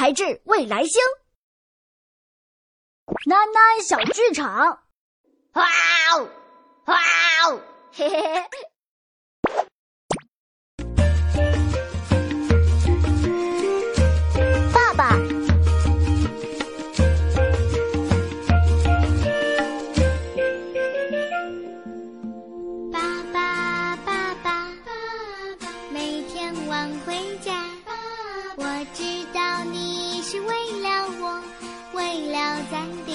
才智未来星，囡囡小剧场。哇哦，哇哦，嘿嘿嘿。爸爸，爸爸，爸爸，每天晚回家，我知道你三，